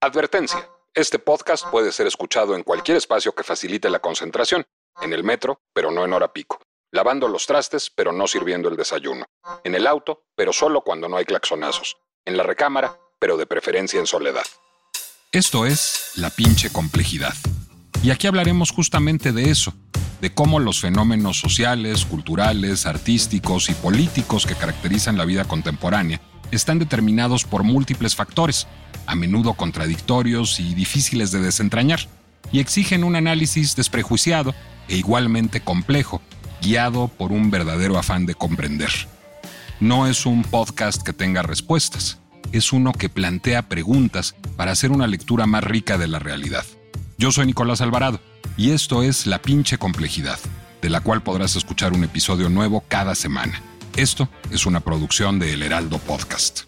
Advertencia: Este podcast puede ser escuchado en cualquier espacio que facilite la concentración, en el metro, pero no en hora pico, lavando los trastes, pero no sirviendo el desayuno, en el auto, pero solo cuando no hay claxonazos, en la recámara, pero de preferencia en soledad. Esto es La pinche complejidad. Y aquí hablaremos justamente de eso, de cómo los fenómenos sociales, culturales, artísticos y políticos que caracterizan la vida contemporánea están determinados por múltiples factores, a menudo contradictorios y difíciles de desentrañar, y exigen un análisis desprejuiciado e igualmente complejo, guiado por un verdadero afán de comprender. No es un podcast que tenga respuestas, es uno que plantea preguntas para hacer una lectura más rica de la realidad. Yo soy Nicolás Alvarado y esto es La pinche complejidad, de la cual podrás escuchar un episodio nuevo cada semana. Esto es una producción de El Heraldo Podcast.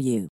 you.